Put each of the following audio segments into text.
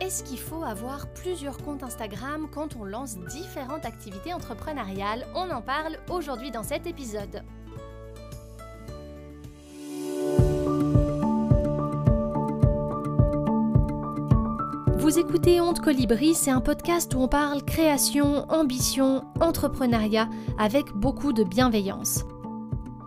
Est-ce qu'il faut avoir plusieurs comptes Instagram quand on lance différentes activités entrepreneuriales? On en parle aujourd'hui dans cet épisode. Vous écoutez Honte Colibri, c'est un podcast où on parle création, ambition, entrepreneuriat avec beaucoup de bienveillance.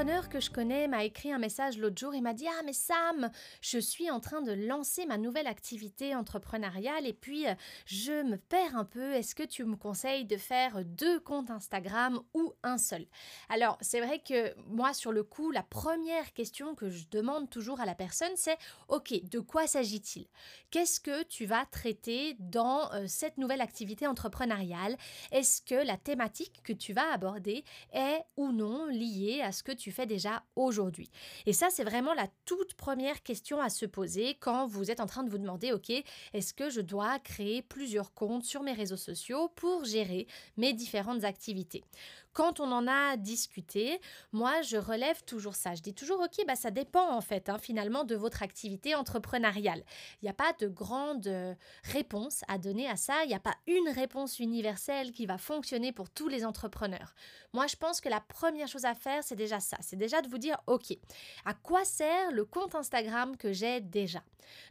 Entrepreneur que je connais m'a écrit un message l'autre jour et m'a dit Ah, mais Sam, je suis en train de lancer ma nouvelle activité entrepreneuriale et puis euh, je me perds un peu. Est-ce que tu me conseilles de faire deux comptes Instagram ou un seul? Alors, c'est vrai que moi, sur le coup, la première question que je demande toujours à la personne, c'est Ok, de quoi s'agit-il? Qu'est-ce que tu vas traiter dans euh, cette nouvelle activité entrepreneuriale? Est-ce que la thématique que tu vas aborder est ou non liée à ce que tu fais déjà aujourd'hui. Et ça, c'est vraiment la toute première question à se poser quand vous êtes en train de vous demander, OK, est-ce que je dois créer plusieurs comptes sur mes réseaux sociaux pour gérer mes différentes activités? Quand on en a discuté, moi, je relève toujours ça. Je dis toujours, OK, bah, ça dépend en fait, hein, finalement, de votre activité entrepreneuriale. Il n'y a pas de grande euh, réponse à donner à ça. Il n'y a pas une réponse universelle qui va fonctionner pour tous les entrepreneurs. Moi, je pense que la première chose à faire, c'est déjà ça. C'est déjà de vous dire, OK, à quoi sert le compte Instagram que j'ai déjà?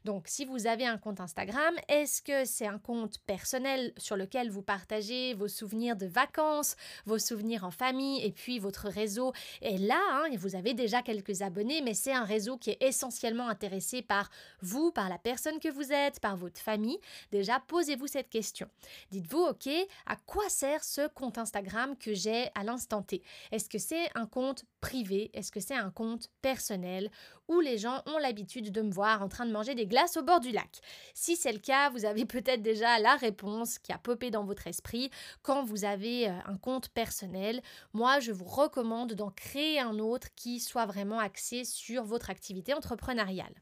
Donc, si vous avez un compte Instagram, est-ce que c'est un compte personnel sur lequel vous partagez vos souvenirs de vacances, vos souvenirs en famille et puis votre réseau est là. Hein, et vous avez déjà quelques abonnés, mais c'est un réseau qui est essentiellement intéressé par vous, par la personne que vous êtes, par votre famille. Déjà, posez-vous cette question. Dites-vous, OK, à quoi sert ce compte Instagram que j'ai à l'instant T? Est-ce que c'est un compte privé? Est-ce que c'est un compte personnel? Où les gens ont l'habitude de me voir en train de manger des glaces au bord du lac? Si c'est le cas, vous avez peut-être déjà la réponse qui a popé dans votre esprit quand vous avez euh, un compte personnel. Moi, je vous recommande d'en créer un autre qui soit vraiment axé sur votre activité entrepreneuriale.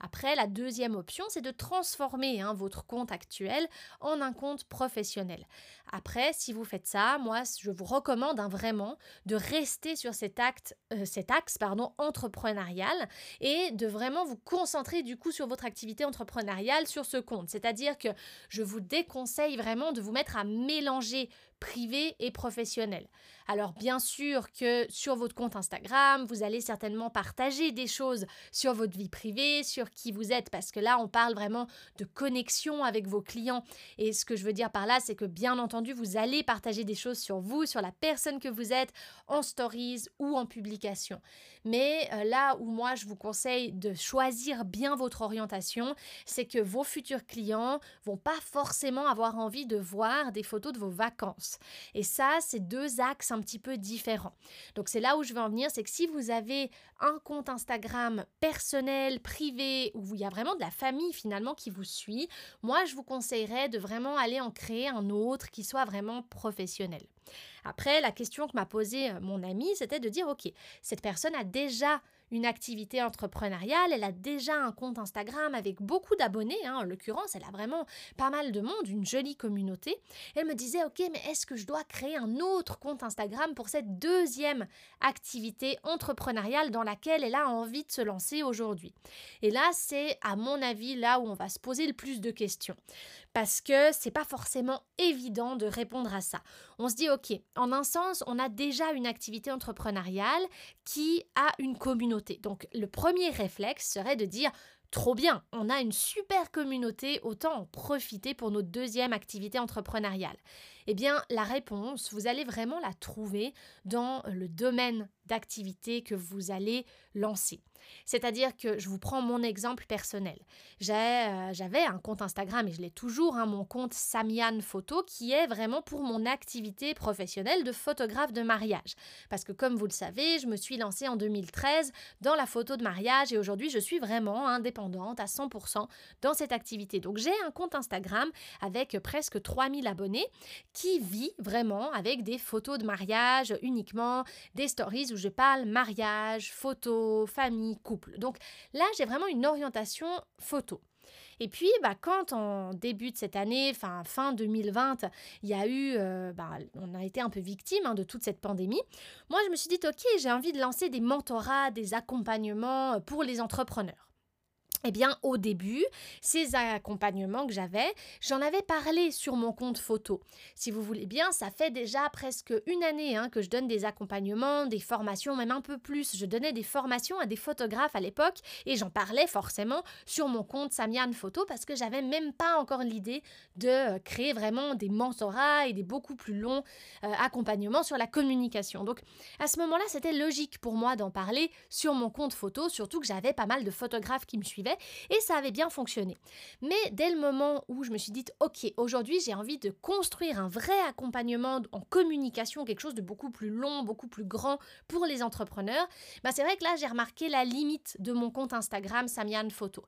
Après, la deuxième option, c'est de transformer hein, votre compte actuel en un compte professionnel. Après, si vous faites ça, moi, je vous recommande hein, vraiment de rester sur cet, euh, axe entrepreneurial et de vraiment vous concentrer du coup sur votre activité entrepreneuriale sur ce compte. C'est-à-dire que je vous déconseille vraiment de vous mettre à mélanger privé et professionnel. Alors bien sûr que sur votre compte Instagram, vous allez certainement partager des choses sur votre vie privée, sur qui vous êtes, parce que là, on parle vraiment de connexion avec vos clients. Et ce que je veux dire par là, c'est que bien entendu, vous allez partager des choses sur vous, sur la personne que vous êtes, en stories ou en publication. Mais euh, là où moi, je vous conseille de choisir bien votre orientation, c'est que vos futurs clients vont pas forcément avoir envie de voir des photos de vos vacances. Et ça, c'est deux un petit peu différents. Donc c'est là où je veux en venir, c'est que si vous avez un compte Instagram personnel, privé, où il y a vraiment de la famille finalement qui vous suit, moi je vous conseillerais de vraiment aller en créer un autre qui soit vraiment professionnel. Après, la question que m'a posée euh, mon ami, c'était de dire, ok, cette personne a déjà une activité entrepreneuriale, elle a déjà un compte Instagram avec beaucoup d'abonnés, hein. en l'occurrence, elle a vraiment pas mal de monde, une jolie communauté. Elle me disait, ok, mais est-ce que je dois créer un autre compte Instagram pour cette deuxième activité entrepreneuriale dans laquelle elle a envie de se lancer aujourd'hui? Et là, c'est à mon avis là où on va se poser le plus de questions parce que c'est pas forcément évident de répondre à ça. On se dit OK, en un sens, on a déjà une activité entrepreneuriale qui a une communauté. Donc le premier réflexe serait de dire Trop bien, on a une super communauté, autant en profiter pour notre deuxième activité entrepreneuriale. Eh bien, la réponse, vous allez vraiment la trouver dans le domaine d'activité que vous allez lancer. C'est-à-dire que je vous prends mon exemple personnel. Euh, j'avais un compte Instagram et je l'ai toujours, hein, mon compte Samian Photo, qui est vraiment pour mon activité professionnelle de photographe de mariage. Parce que comme vous le savez, je me suis lancée en 2013 dans la photo de mariage et aujourd'hui je suis vraiment indépendante à 100% dans cette activité. Donc j'ai un compte Instagram avec presque 3000 abonnés qui vit vraiment avec des photos de mariage uniquement, des stories où je parle mariage, photo, famille, couple. Donc là, j'ai vraiment une orientation photo. Et puis, bah, quand en début de cette année, fin, fin 2020, il y a eu, euh, bah, on a été un peu victime hein, de toute cette pandémie, moi je me suis dit, ok, j'ai envie de lancer des mentorats, des accompagnements pour les entrepreneurs. Eh bien, au début, ces accompagnements que j'avais, j'en avais parlé sur mon compte photo. Si vous voulez bien, ça fait déjà presque une année hein, que je donne des accompagnements, des formations, même un peu plus. Je donnais des formations à des photographes à l'époque et j'en parlais forcément sur mon compte Samian Photo parce que j'avais même pas encore l'idée de euh, créer vraiment des mentorats et des beaucoup plus longs euh, accompagnements sur la communication. Donc, à ce moment-là, c'était logique pour moi d'en parler sur mon compte photo, surtout que j'avais pas mal de photographes qui me suivaient et ça avait bien fonctionné. Mais dès le moment où je me suis dit, ok, aujourd'hui j'ai envie de construire un vrai accompagnement en communication, quelque chose de beaucoup plus long, beaucoup plus grand pour les entrepreneurs, bah c'est vrai que là j'ai remarqué la limite de mon compte Instagram Samian Photo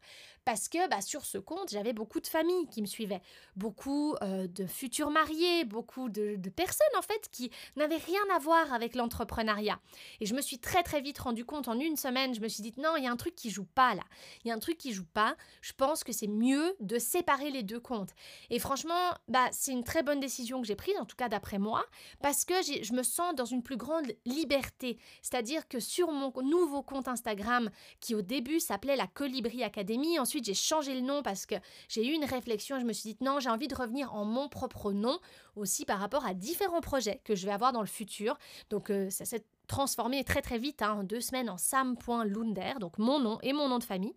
parce que bah, sur ce compte, j'avais beaucoup de familles qui me suivaient, beaucoup euh, de futurs mariés, beaucoup de, personnes en fait qui n'avaient rien à voir avec l'entrepreneuriat. Et je me suis très très vite rendu compte en une semaine, je me suis dit non, il y a un truc qui joue pas là. Il y a un truc qui joue pas. Je pense que c'est mieux de séparer les deux comptes. Et franchement, bah c'est une très bonne décision que j'ai prise, en tout cas d'après moi, parce que je me sens dans une plus grande liberté. C'est-à-dire que sur mon nouveau compte Instagram, qui au début s'appelait la Colibri Academy, ensuite j'ai changé le nom parce que j'ai eu une réflexion et je me suis dit non, j'ai envie de revenir en mon propre nom aussi par rapport à différents projets que je vais avoir dans le futur. Donc euh, ça s'est transformé très très vite, hein, en deux semaines en sam.lunder, donc mon nom et mon nom de famille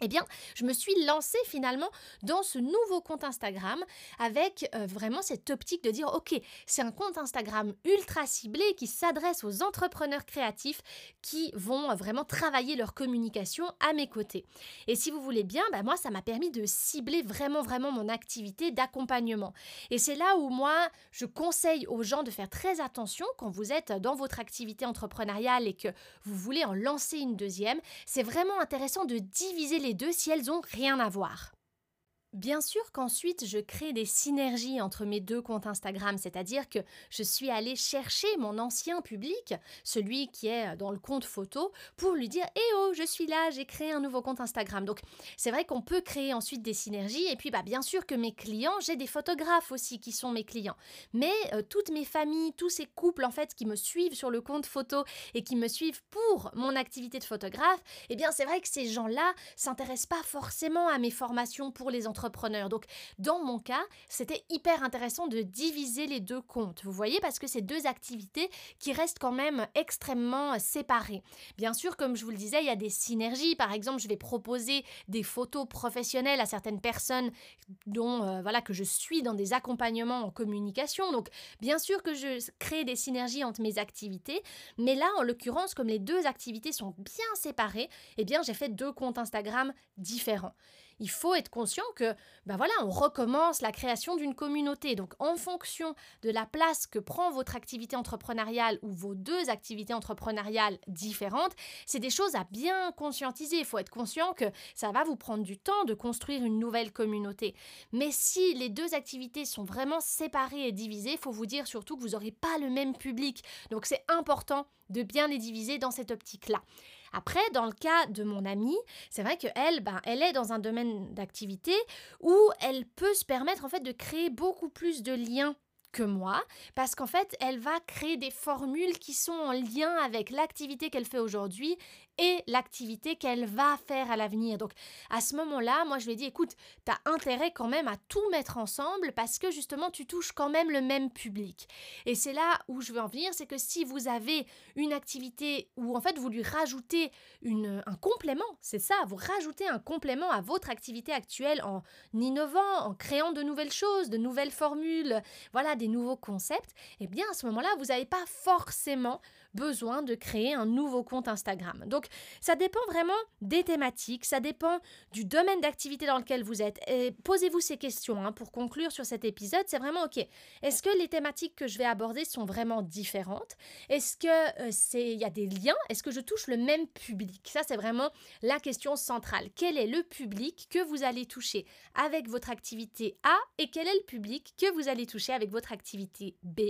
eh bien, je me suis lancée finalement dans ce nouveau compte Instagram avec euh, vraiment cette optique de dire, ok, c'est un compte Instagram ultra ciblé qui s'adresse aux entrepreneurs créatifs qui vont vraiment travailler leur communication à mes côtés. Et si vous voulez bien, bah moi, ça m'a permis de cibler vraiment, vraiment mon activité d'accompagnement. Et c'est là où moi, je conseille aux gens de faire très attention quand vous êtes dans votre activité entrepreneuriale et que vous voulez en lancer une deuxième. C'est vraiment intéressant de diviser les deux si elles ont rien à voir. Bien sûr qu'ensuite je crée des synergies entre mes deux comptes Instagram, c'est-à-dire que je suis allée chercher mon ancien public, celui qui est dans le compte photo, pour lui dire Eh oh, je suis là, j'ai créé un nouveau compte Instagram. Donc c'est vrai qu'on peut créer ensuite des synergies, et puis bah, bien sûr que mes clients, j'ai des photographes aussi qui sont mes clients. Mais euh, toutes mes familles, tous ces couples en fait qui me suivent sur le compte photo et qui me suivent pour mon activité de photographe, eh bien c'est vrai que ces gens-là s'intéressent pas forcément à mes formations pour les entreprises donc, dans mon cas, c'était hyper intéressant de diviser les deux comptes. Vous voyez, parce que c'est deux activités qui restent quand même extrêmement séparées. Bien sûr, comme je vous le disais, il y a des synergies. Par exemple, je vais proposer des photos professionnelles à certaines personnes dont euh, voilà que je suis dans des accompagnements en communication. Donc, bien sûr que je crée des synergies entre mes activités, mais là, en l'occurrence, comme les deux activités sont bien séparées, eh bien, j'ai fait deux comptes Instagram différents il faut être conscient que, ben voilà, on recommence la création d'une communauté. Donc, en fonction de la place que prend votre activité entrepreneuriale ou vos deux activités entrepreneuriales différentes, c'est des choses à bien conscientiser. Il faut être conscient que ça va vous prendre du temps de construire une nouvelle communauté. Mais si les deux activités sont vraiment séparées et divisées, il faut vous dire surtout que vous n'aurez pas le même public. Donc, c'est important de bien les diviser dans cette optique-là. Après, dans le cas de mon amie, c'est vrai qu'elle, ben, elle est dans un domaine d'activité où elle peut se permettre en fait de créer beaucoup plus de liens que moi, parce qu'en fait, elle va créer des formules qui sont en lien avec l'activité qu'elle fait aujourd'hui et l'activité qu'elle va faire à l'avenir. Donc à ce moment-là, moi je lui ai dit, écoute, tu as intérêt quand même à tout mettre ensemble parce que justement tu touches quand même le même public. Et c'est là où je veux en venir, c'est que si vous avez une activité où en fait vous lui rajoutez une, un complément, c'est ça, vous rajoutez un complément à votre activité actuelle en innovant, en créant de nouvelles choses, de nouvelles formules, voilà, des nouveaux concepts, eh bien à ce moment-là, vous n'avez pas forcément besoin de créer un nouveau compte Instagram. Donc ça dépend vraiment des thématiques, ça dépend du domaine d'activité dans lequel vous êtes. Posez-vous ces questions hein, pour conclure sur cet épisode. C'est vraiment ok. Est-ce que les thématiques que je vais aborder sont vraiment différentes? Est-ce que euh, y a des liens? Est-ce que je touche le même public? Ça c'est vraiment la question centrale. Quel est le public que vous allez toucher avec votre activité A et quel est le public que vous allez toucher avec votre activité B?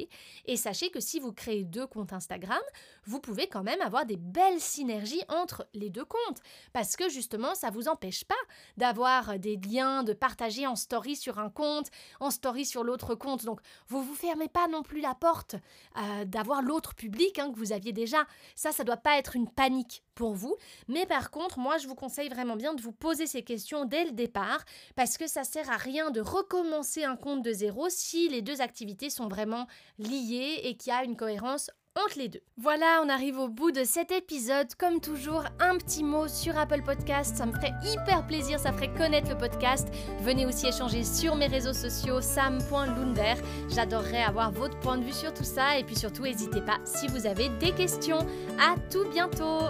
Et sachez que si vous créez deux comptes Instagram, vous pouvez quand même avoir des belles synergies entre les deux comptes. Parce que justement, ça ne vous empêche pas d'avoir des liens, de partager en story sur un compte, en story sur l'autre compte. Donc, vous vous fermez pas non plus la porte euh, d'avoir l'autre public hein, que vous aviez déjà. Ça, ça doit pas être une panique pour vous. Mais par contre, moi, je vous conseille vraiment bien de vous poser ces questions dès le départ parce que ça sert à rien de recommencer un compte de zéro si les deux activités sont vraiment liées et qu'il y a une cohérence entre les deux. Voilà, on arrive au bout de cet épisode. Comme toujours, un petit mot sur Apple Podcast, ça me ferait hyper plaisir, ça ferait connaître le podcast. Venez aussi échanger sur mes réseaux sociaux, sam.lunder. J'adorerais avoir votre point de vue sur tout ça et puis surtout, n'hésitez pas si vous avez des questions. À tout bientôt